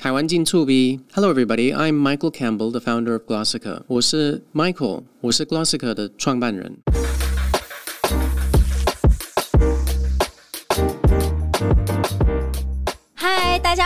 台湾进醋逼，Hello everybody, I'm Michael Campbell, the founder of Glossika。我是 Michael，我是 Glossika 的创办人。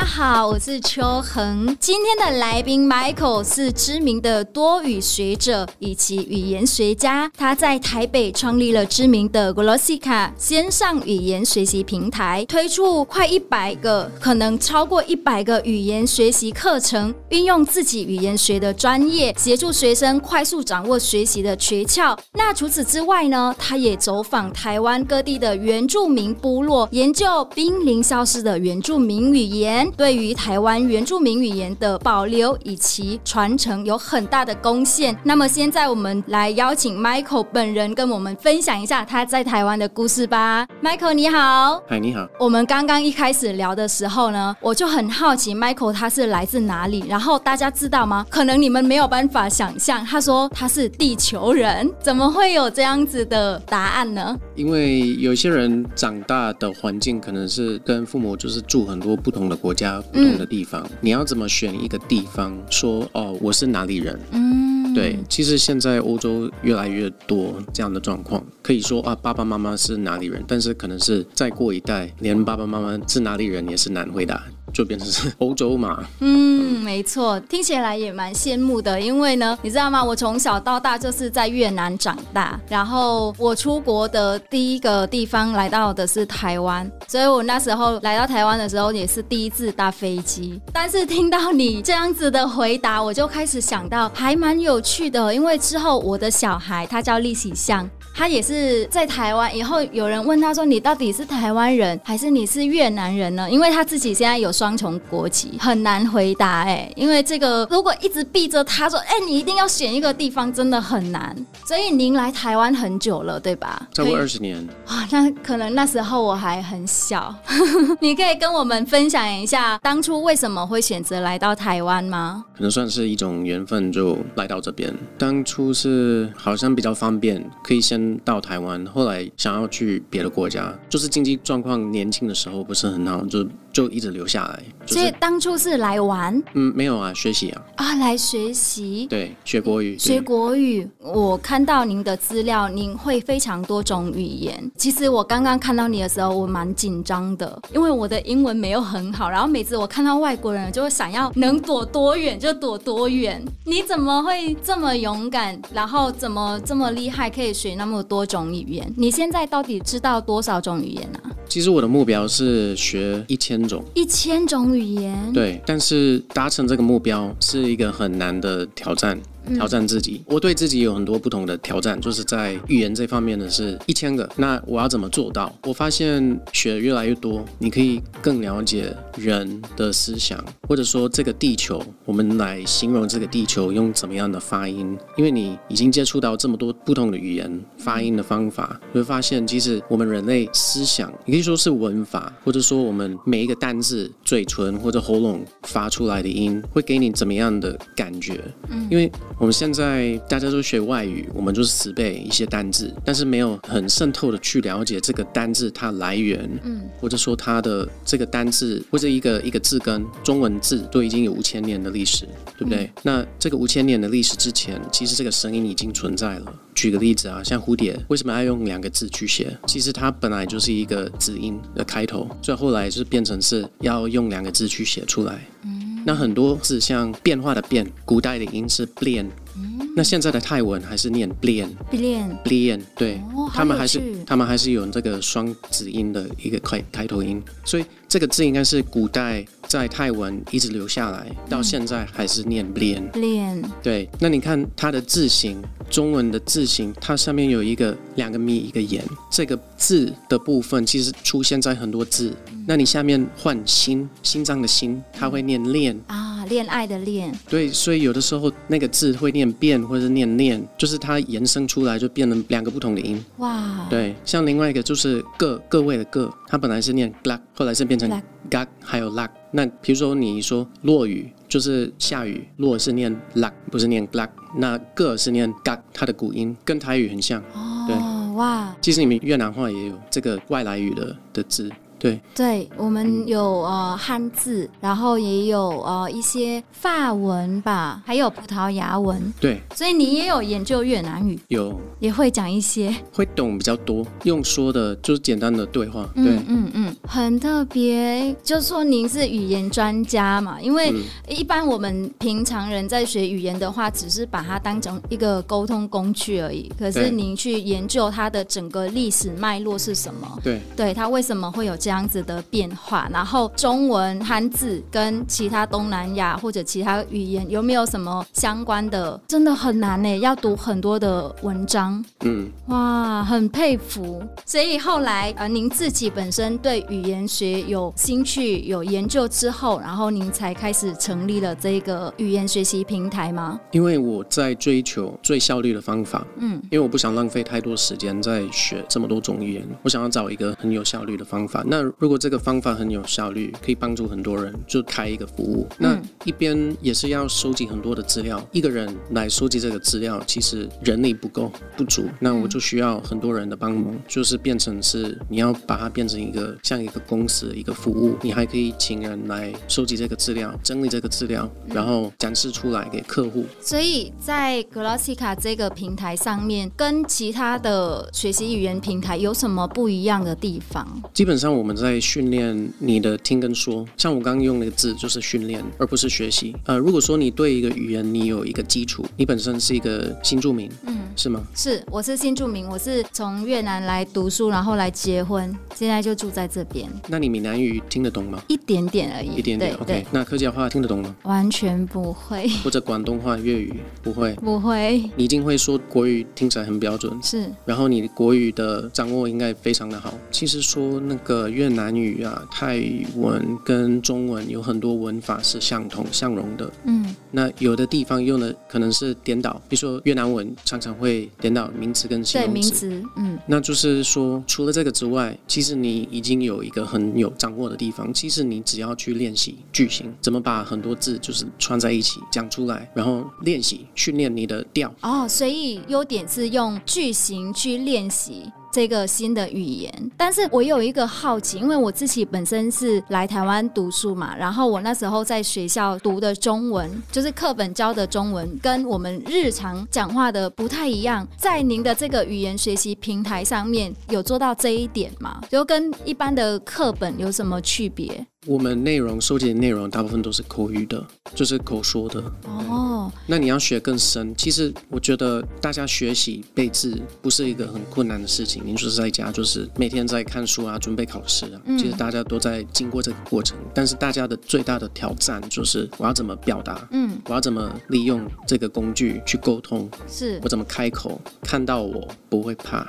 好，我是秋恒。今天的来宾 Michael 是知名的多语学者以及语言学家。他在台北创立了知名的 Glossika 线上语言学习平台，推出快一百个，可能超过一百个语言学习课程，运用自己语言学的专业，协助学生快速掌握学习的诀窍。那除此之外呢，他也走访台湾各地的原住民部落，研究濒临消失的原住民语言。对于台湾原住民语言的保留以及传承有很大的贡献。那么现在我们来邀请 Michael 本人跟我们分享一下他在台湾的故事吧。Michael 你好，嗨你好。我们刚刚一开始聊的时候呢，我就很好奇 Michael 他是来自哪里？然后大家知道吗？可能你们没有办法想象，他说他是地球人，怎么会有这样子的答案呢？因为有些人长大的环境可能是跟父母就是住很多不同的。国家不同的地方，嗯，你要怎么选一个地方说哦，我是哪里人？嗯，对，其实现在欧洲越来越多这样的状况，可以说啊，爸爸妈妈是哪里人，但是可能是再过一代，连爸爸妈妈是哪里人也是难回答。就变成是欧洲嘛？嗯，没错，听起来也蛮羡慕的。因为呢，你知道吗？我从小到大就是在越南长大，然后我出国的第一个地方来到的是台湾，所以我那时候来到台湾的时候也是第一次搭飞机。但是听到你这样子的回答，我就开始想到还蛮有趣的，因为之后我的小孩他叫利喜相。他也是在台湾，以后有人问他说：“你到底是台湾人还是你是越南人呢？”因为他自己现在有双重国籍，很难回答哎。因为这个如果一直逼着他说：“哎，你一定要选一个地方”，真的很难。所以您来台湾很久了，对吧？超过二十年。哇，那可能那时候我还很小。你可以跟我们分享一下当初为什么会选择来到台湾吗？可能算是一种缘分，就来到这边。当初是好像比较方便，可以先。到台湾，后来想要去别的国家，就是经济状况年轻的时候不是很好，就就一直留下来。所以当初是来玩？嗯，没有啊，学习啊。啊，来学习？对，学国语。学国语。我看到您的资料，您会非常多种语言。其实我刚刚看到你的时候，我蛮紧张的，因为我的英文没有很好。然后每次我看到外国人，就会想要能躲多远就躲多远。你怎么会这么勇敢？然后怎么这么厉害，可以学那么多种语言？你现在到底知道多少种语言呢？啊？其实我的目标是学一千种，一千种语言。对，但是达成这个目标是一个很难的挑战。挑战自己，我对自己有很多不同的挑战，就是在语言这方面的是一千个。那我要怎么做到？我发现学越来越多，你可以更了解人的思想，或者说这个地球，我们来形容这个地球用怎么样的发音？因为你已经接触到这么多不同的语言发音的方法，你会发现其实我们人类思想，你可以说是文法，或者说我们每一个单字嘴唇或者喉咙发出来的音，会给你怎么样的感觉？嗯，因为。我们现在大家都学外语，我们就是死背一些单字，但是没有很渗透的去了解这个单字它来源，嗯，或者说它的这个单字或者一个一个字根，中文字都已经有五千年的历史，对不对？嗯。那这个五千年的历史之前，其实这个声音已经存在了。举个例子啊，像蝴蝶为什么要用两个字去写？其实它本来就是一个子音的开头，所以后来就是变成是要用两个字去写出来。嗯。那很多是像变化的变，古代的音是变，嗯，那现在的泰文还是念 blian blian blian，，对，哦，他们还是他们还是有这个双子音的一个开开头音，所以这个字应该是古代在泰文一直留下来，到现在还是念变，变，对。那你看它的字形，中文的字形，它上面有一个两个咪一个言，这个字的部分其实出现在很多字。那你下面换心，心脏的心，它会念恋啊，恋爱的恋。对，所以有的时候那个字会念变，或者是念恋，就是它延伸出来就变成两个不同的音。哇。对，像另外一个就是各各位的各，它本来是念 glak，后来是变成 gak，还有 lak。那比如说你说落雨就是下雨，落是念 lak，不是念 glak。那个是念 gak，它的古音跟台语很像。哦。对。哇。其实你们越南话也有这个外来语的的字。对，对，我们有呃汉字，然后也有呃一些法文吧，还有葡萄牙文。对，所以你也有研究越南语，有也会讲一些，会懂比较多，用说的就是简单的对话。对，嗯嗯嗯，很特别。就说您是语言专家嘛，因为一般我们平常人在学语言的话，只是把它当成一个沟通工具而已。可是您去研究它的整个历史脉络是什么？对，对，它为什么会有这样子的变化？然后中文汉字跟其他东南亚或者其他语言有没有什么相关的？真的很难呢，要读很多的文章。嗯，哇，很佩服。所以后来呃，您自己本身对语言学有兴趣、有研究之后，然后您才开始成立了这个语言学习平台吗？因为我在追求最效率的方法。嗯，因为我不想浪费太多时间在学这么多种语言，我想要找一个很有效率的方法。那如果这个方法很有效率，可以帮助很多人，就开一个服务。那一边也是要收集很多的资料，一个人来收集这个资料，其实人力不够不足，那我就需要很多人的帮忙，就是变成是你要把它变成一个像一个公司一个服务，你还可以请人来收集这个资料，整理这个资料，然后展示出来给客户。所以在 Glossika 这个平台上面，跟其他的学习语言平台有什么不一样的地方？基本上我们在训练你的听跟说，像我刚刚用那个字就是训练，而不是学习。呃，如果说你对一个语言你有一个基础，你本身是一个新住民，嗯，是吗？是，我是新住民，我是从越南来读书，然后来结婚，现在就住在这边。那你闽南语听得懂吗？一点点而已，一点点。OK，那客家话听得懂吗？完全不会。或者广东话、粤语不会？不会。你一定会说国语，听起来很标准。是。然后你国语的掌握应该非常的好。其实说那个越南语啊、泰文跟中文有很多文法是相同相容的。嗯。那有的地方用的可能是颠倒，比如说越南文常常会颠倒名词跟形容词。对，名词。嗯。那就是说，除了这个之外，其实你已经有一个很有掌握的地方。其实你只要去练习句型，怎么把很多字就是串在一起讲出来，然后练习训练你的调。哦，所以优点是用句型去练习。这个新的语言，但是我有一个好奇，因为我自己本身是来台湾读书嘛，然后我那时候在学校读的中文，就是课本教的中文，跟我们日常讲话的不太一样。在您的这个语言学习平台上面，有做到这一点吗？就跟一般的课本有什么区别？我们内容收集的内容大部分都是口语的，就是口说的。哦，那你要学更深，其实我觉得大家学习背字不是一个很困难的事情。您就是在家，就是每天在看书啊，准备考试啊。嗯，其实大家都在经过这个过程，但是大家的最大的挑战就是我要怎么表达？嗯，我要怎么利用这个工具去沟通？是我怎么开口？看到我不会怕。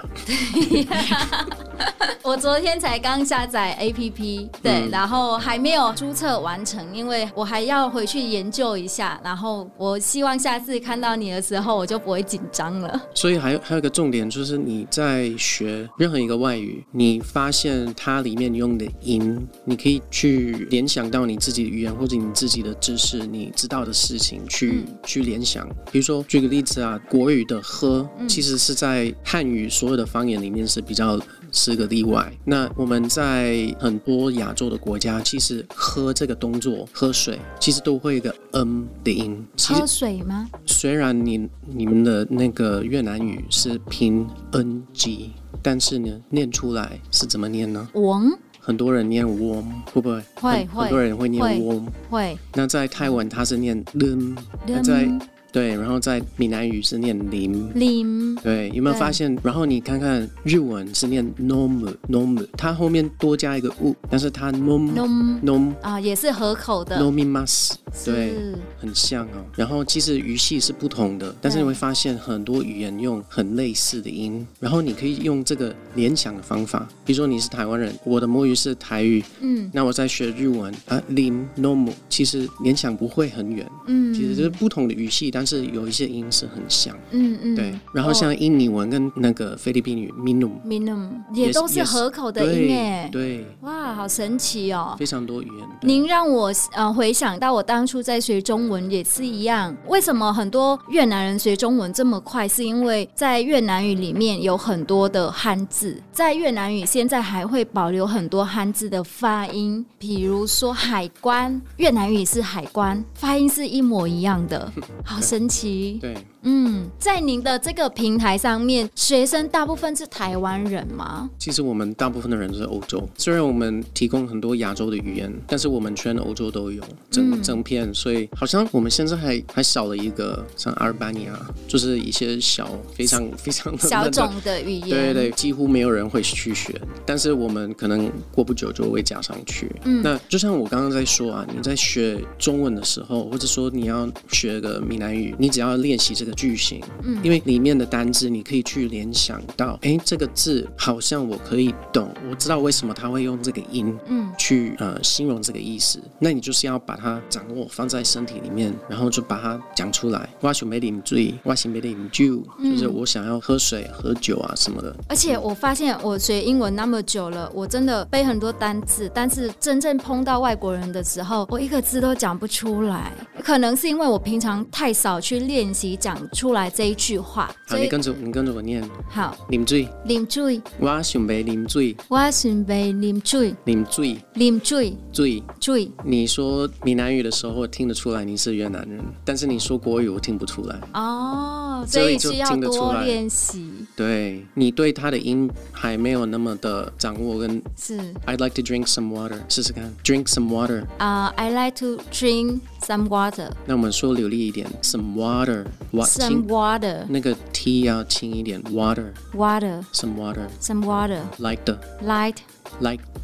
对 我昨天才刚下载 APP，对，嗯、然后还没有注册完成，因为我还要回去研究一下。然后我希望下次看到你的时候，我就不会紧张了。所以还有还有一个重点，就是你在学任何一个外语，你发现它里面用的音，你可以去联想到你自己的语言或者你自己的知识，你知道的事情去、嗯、去联想。比如说举个例子啊，国语的喝，其实是在汉语所有的方言里面是比较。是个例外。那我们在很多亚洲的国家，其实喝这个动作，喝水，其实都会一个嗯的音。喝水吗？虽然你你们的那个越南语是拼 ng，但是呢，念出来是怎么念呢？王。很多人念 warm，会不会？会会。很多人会念 warm，会。那在泰文它是念 lum，那在。对，然后在闽南语是念林。林，对，有没有发现？然后你看看日文是念 nom nom，它后面多加一个 u，但是它 nom nom nom 啊，也是合口的。nomimas，对，很像哦。然后其实语系是不同的，但是你会发现很多语言用很类似的音，然后你可以用这个联想的方法，比如说你是台湾人，我的母语是台语，嗯，那我在学日文啊，林 nom，其实联想不会很远，嗯，其实就是不同的语系，但是有一些音是很像，嗯嗯，对。然后像印尼文跟那个菲律宾语，minum，minum 也都是合口的音诶，对，哇，好神奇哦，非常多语言。您让我呃回想到我当当初在学中文也是一样。为什么很多越南人学中文这么快？是因为在越南语里面有很多的汉字，在越南语现在还会保留很多汉字的发音，比如说海关，越南语是海关，发音是一模一样的，好神神奇。对，嗯，在您的这个平台上面，学生大部分是台湾人吗？其实我们大部分的人都是欧洲，虽然我们提供很多亚洲的语言，但是我们全欧洲都有整、嗯、整片，所以好像我们现在还还少了一个像阿尔巴尼亚，就是一些小非常非常小种的语言，对对对，几乎没有人会去学，但是我们可能过不久就会加上去。嗯，那就像我刚刚在说啊，你在学中文的时候，或者说你要学个闽南语，你只要练习这个。句型，嗯，因为里面的单字你可以去联想到，哎，这个字好像我可以懂，我知道为什么他会用这个音，嗯，去呃形容这个意思。那你就是要把它掌握放在身体里面，然后就把它讲出来。我想没饮醉，我想没饮酒，就是我想要喝水、喝酒啊什么的。而且我发现我学英文那么久了，我真的背很多单字，但是真正碰到外国人的时候，我一个字都讲不出来。可能是因为我平常太少去练习讲出来这一句话。好，你跟着你跟着我念。好，啉水，啉水。我想要啉水，我想要啉水。啉水，啉水，水，水。你说闽南语的时候，我听得出来你是越南人，但是你说国语，我听不出来。哦，所以需要多练习。对，你对它的音还没有那么的掌握，跟是。I'd like to drink some water，试试看，drink some water。啊，uh，I like to drink some water。那我们说流利一点，some water，some water。那个 T 要轻一点，water，water，some water，some water，light the，light。Like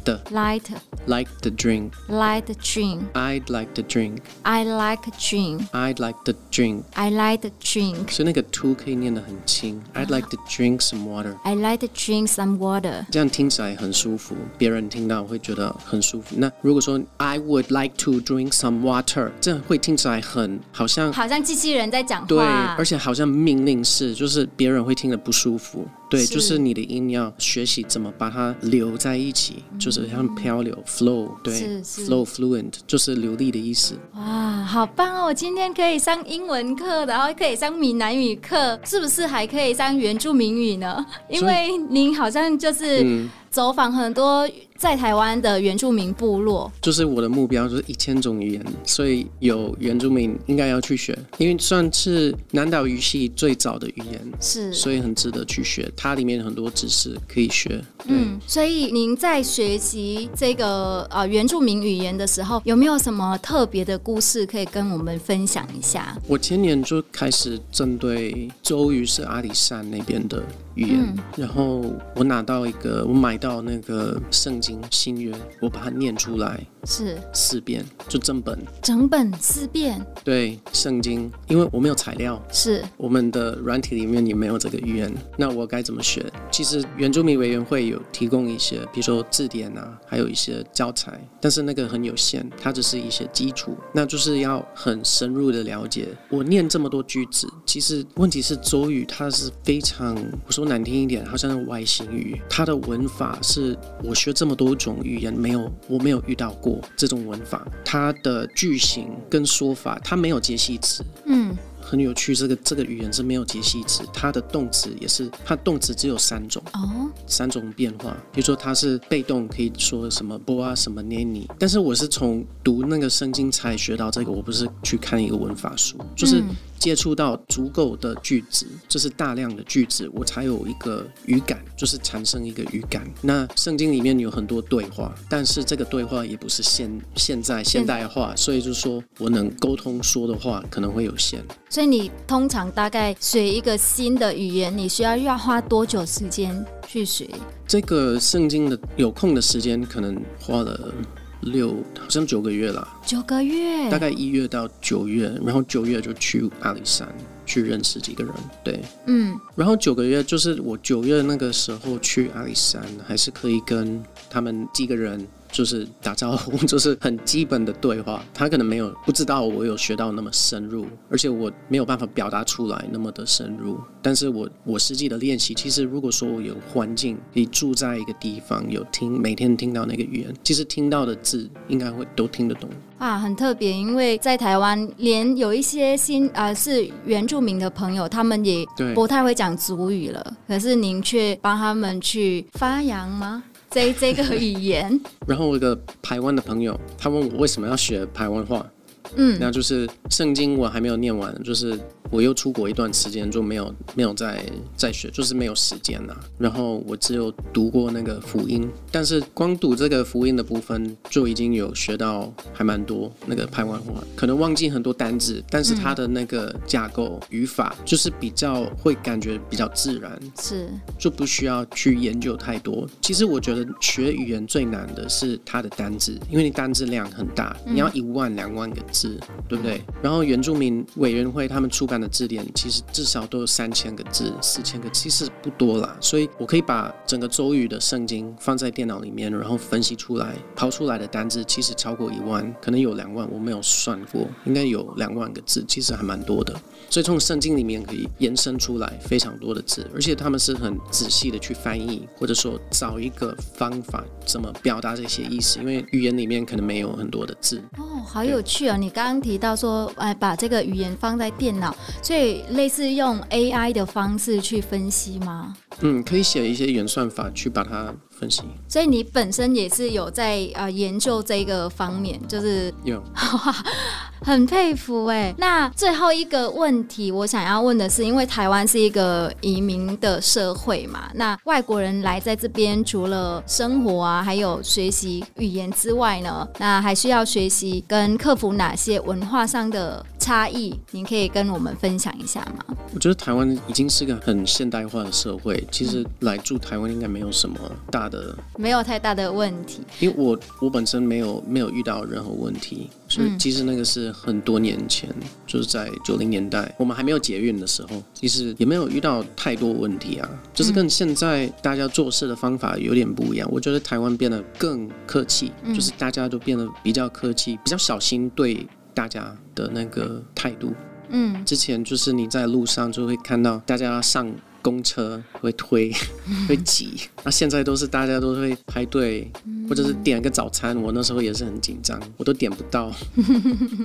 the light, like the drink, like the drink. I'd like the drink. I like drink. I'd like the drink. I like the drink. 所以那个 to 可以念得很轻。I'd like to drink some water. I like to drink some water. 这样听起来很舒服，别人听到会觉得很舒服。那如果说 I would like to drink some water，这样会听起来很好像好像机器人在讲话。对，而且好像命令式，就是别人会听得不舒服。 对，就是你的音要学习怎么把它留在一起，就是像漂流 flow，对，flow fluent 就是流利的意思。哇，好棒哦！我今天可以上英文课，然后可以上闽南语课，是不是还可以上原住民语呢？因为您好像就是走访很多。在台湾的原住民部落，就是我的目标，就是一千种语言，所以有原住民应该要去学，因为算是南岛语系最早的语言，是，所以很值得去学。它里面很多知识可以学。嗯，所以您在学习这个呃原住民语言的时候，有没有什么特别的故事可以跟我们分享一下？我前年就开始针对周瑜是阿里山那边的语言，嗯，然后我拿到一个，我买到那个圣经。新约，我把它念出来，是四遍，就整本，整本四遍。对，圣经，因为我没有材料，是我们的软体里面也没有这个语言，那我该怎么学？其实原住民委员会有提供一些，比如说字典啊，还有一些教材，但是那个很有限，它只是一些基础，那就是要很深入的了解。我念这么多句子，其实问题是周语，它是非常，我说难听一点，好像是外星语，它的文法是我学这么。多种语言没有，我没有遇到过这种文法，它的句型跟说法，它没有介系词，嗯，很有趣。这个这个语言是没有介系词，它的动词也是，它动词只有三种，哦，三种变化。比如说它是被动，可以说什么波啊，什么捏你。但是我是从读那个圣经才学到这个，我不是去看一个文法书，就是。嗯接触到足够的句子，就是大量的句子，我才有一个语感，就是产生一个语感。那圣经里面有很多对话，但是这个对话也不是现现在现代化，所以就是说我能沟通说的话可能会有限。所以你通常大概学一个新的语言，你需要要花多久时间去学？这个圣经的有空的时间可能花了。六好像九个月了，九个月，大概一月到九月，然后九月就去阿里山去认识几个人，对，嗯，然后九个月就是我九月那个时候去阿里山，还是可以跟他们几个人就是打招呼，就是很基本的对话。他可能没有不知道我有学到那么深入，而且我没有办法表达出来那么的深入。但是我我实际的练习，其实如果说我有环境，你住在一个地方，有听每天听到那个语言，其实听到的字应该会都听得懂。啊，很特别，因为在台湾，连有一些新啊、呃、是原住民的朋友，他们也不太会讲族语了。可是您却帮他们去发扬吗？这这个语言。然后我一个台湾的朋友，他问我为什么要学台湾话。嗯，那就是圣经我还没有念完，就是。我又出国一段时间，就没有没有再再学，就是没有时间了。然后我只有读过那个福音，但是光读这个福音的部分就已经有学到还蛮多那个排湾话，可能忘记很多单字，但是它的那个架构语法就是比较会感觉比较自然，是就不需要去研究太多。其实我觉得学语言最难的是它的单字，因为你单字量很大，你要一万两万个字，对不对？然后原住民委员会他们出版的字典其实至少都有三千个字、四千个，其实不多啦。所以我可以把整个周语的圣经放在电脑里面，然后分析出来，跑出来的单字其实超过一万，可能有两万，我没有算过，应该有两万个字，其实还蛮多的。所以从圣经里面可以延伸出来非常多的字，而且他们是很仔细的去翻译，或者说找一个方法怎么表达这些意思，因为语言里面可能没有很多的字。哦，好有趣啊！你刚刚提到说，哎，把这个语言放在电脑，所以类似用 AI 的方式去分析吗？嗯，可以写一些原算法去把它分析。所以你本身也是有在啊、呃、研究这个方面，就是有，很佩服哎。那最后一个问题，我想要问的是，因为台湾是一个移民的社会嘛，那外国人来在这边，除了生活啊，还有学习语言之外呢，那还需要学习跟克服哪些文化上的差异？您可以跟我们分享一下吗？我觉得台湾已经是个很现代化的社会，其实来住台湾应该没有什么大的，没有太大的问题。因为我我本身没有没有遇到任何问题，所以其实那个是很多年前，就是在九零年代，我们还没有捷运的时候，其实也没有遇到太多问题啊。就是跟现在大家做事的方法有点不一样。我觉得台湾变得更客气，就是大家都变得比较客气，比较小心对大家的那个态度。嗯，之前就是你在路上就会看到大家上公车会推 会挤，那现在都是大家都会排队，或者是点个早餐。我那时候也是很紧张，我都点不到，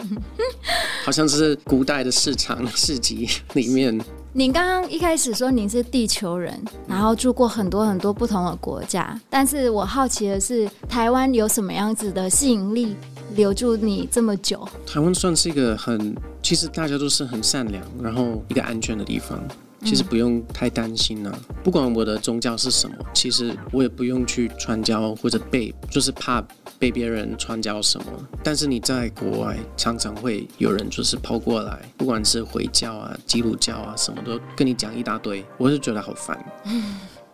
好像是古代的市场市集里面。您刚刚一开始说您是地球人，然后住过很多很多不同的国家，但是我好奇的是，台湾有什么样子的吸引力？留住你这么久，台湾算是一个很，其实大家都是很善良，然后一个安全的地方，其实不用太担心啊。不管我的宗教是什么，其实我也不用去传教或者被，就是怕被别人传教什么。但是你在国外，常常会有人就是跑过来，不管是回教啊、基督教啊，什么都跟你讲一大堆，我是觉得好烦。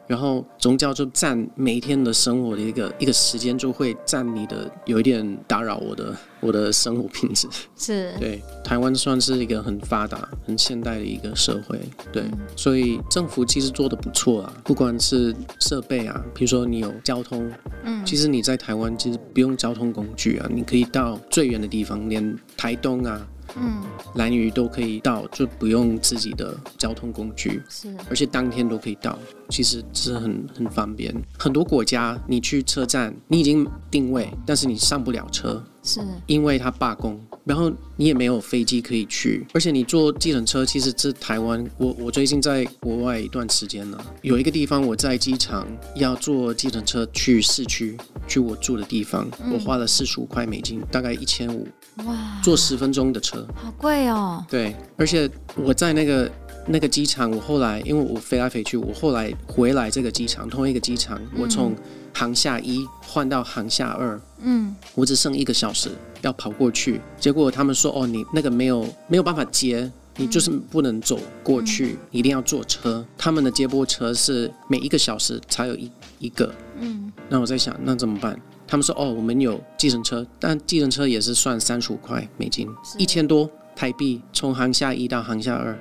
嗯然后宗教就占每一天的生活的一个一个时间，就会占你的有一点打扰我的我的生活品质。是 对，台湾算是一个很发达、很现代的一个社会，对，嗯、所以政府其实做的不错啊，不管是设备啊，比如说你有交通，嗯，其实你在台湾其实不用交通工具啊，你可以到最远的地方，连台东啊。嗯，兰屿都可以到，就不用自己的交通工具，是，而且当天都可以到，其实是很很方便。很多国家你去车站，你已经定位，但是你上不了车，是因为它罢工，然后你也没有飞机可以去，而且你坐计程车，其实这台湾，我我最近在国外一段时间了，有一个地方我在机场要坐计程车去市区，去我住的地方，嗯、我花了四十五块美金，大概一千五。哇，坐十分钟的车，好贵哦。对，而且我在那个那个机场，我后来因为我飞来飞去，我后来回来这个机场，同一个机场，我从航下一换到航下二，嗯，我只剩一个小时要跑过去，结果他们说，哦，你那个没有没有办法接，你就是不能走过去，嗯、一定要坐车。他们的接驳车是每一个小时才有一一个，嗯，那我在想，那怎么办？他们说：“哦，我们有计程车，但计程车也是算三十五块美金，一千多台币，从航下一到航下二。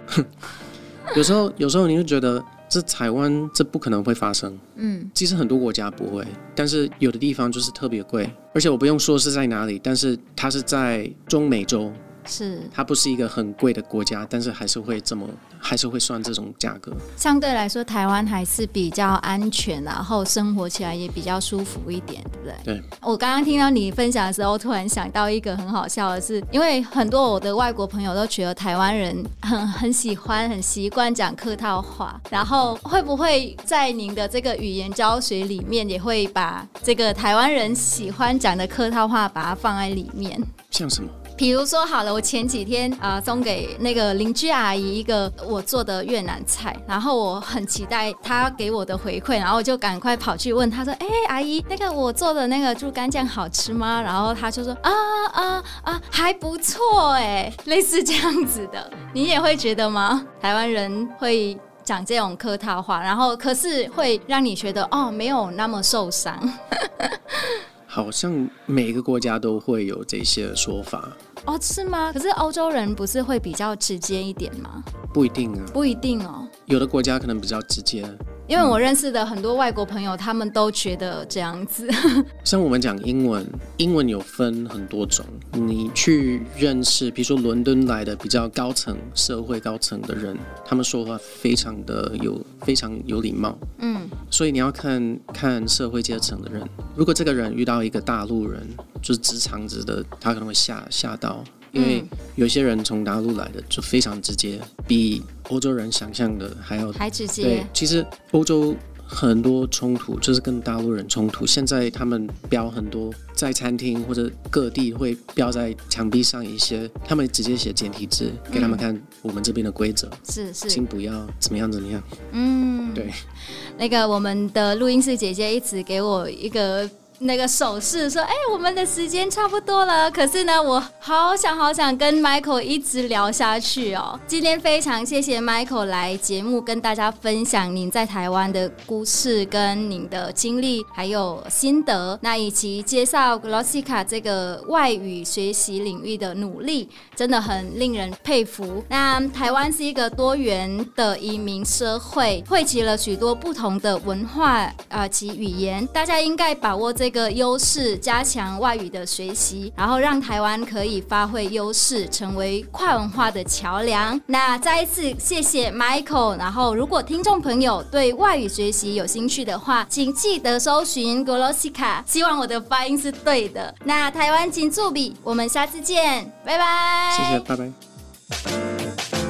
有时候，有时候你就觉得这台湾这不可能会发生。嗯，其实很多国家不会，但是有的地方就是特别贵，而且我不用说是在哪里，但是它是在中美洲。是，它不是一个很贵的国家，但是还是会这么，还是会算这种价格。相对来说，台湾还是比较安全，然后生活起来也比较舒服一点，对不对？对。我刚刚听到你分享的时候，突然想到一个很好笑的是，因为很多我的外国朋友都觉得台湾人很很喜欢、很习惯讲客套话，然后会不会在您的这个语言教学里面，也会把这个台湾人喜欢讲的客套话，把它放在里面？像什么？比如说好了，我前几天啊、送给那个邻居阿姨一个我做的越南菜，然后我很期待她给我的回馈，然后我就赶快跑去问她说：“哎、阿姨，那个我做的那个猪肝酱好吃吗？”然后她就说：“啊啊啊，还不错哎，类似这样子的，你也会觉得吗？台湾人会讲这种客套话，然后可是会让你觉得哦，没有那么受伤。”好像每个国家都会有这些说法哦，是吗？可是欧洲人不是会比较直接一点吗？不一定啊，不一定哦。有的国家可能比较直接。因为我认识的很多外国朋友，他们都觉得这样子。像我们讲英文，英文有分很多种。你去认识，比如说伦敦来的比较高层、社会高层的人，他们说话非常的有、非常有礼貌。嗯。所以你要看看社会阶层的人。如果这个人遇到一个大陆人，就是直肠子的，他可能会吓吓到。因为有些人从大陆来的就非常直接，比欧洲人想象的还要还直接。对，其实欧洲很多冲突就是跟大陆人冲突。现在他们标很多，在餐厅或者各地会标在墙壁上一些，他们直接写简体字给他们看我们这边的规则。是是，请不要怎么样怎么样。嗯，对。那个我们的录音室姐姐一直给我一个。那个手势说：“哎、我们的时间差不多了。可是呢，我好想好想跟 Michael 一直聊下去哦。今天非常谢谢 Michael 来节目跟大家分享您在台湾的故事、跟您的经历还有心得，那以及介绍 Glossica 这个外语学习领域的努力，真的很令人佩服。那台湾是一个多元的移民社会，汇集了许多不同的文化啊、呃、及语言，大家应该把握这个。”个优势，加强外语的学习，然后让台湾可以发挥优势，成为跨文化的桥梁。那再一次谢谢 Michael。然后，如果听众朋友对外语学习有兴趣的话，请记得搜寻 Glossika。希望我的发音是对的。那台湾金助比，我们下次见，拜拜。谢谢，拜拜。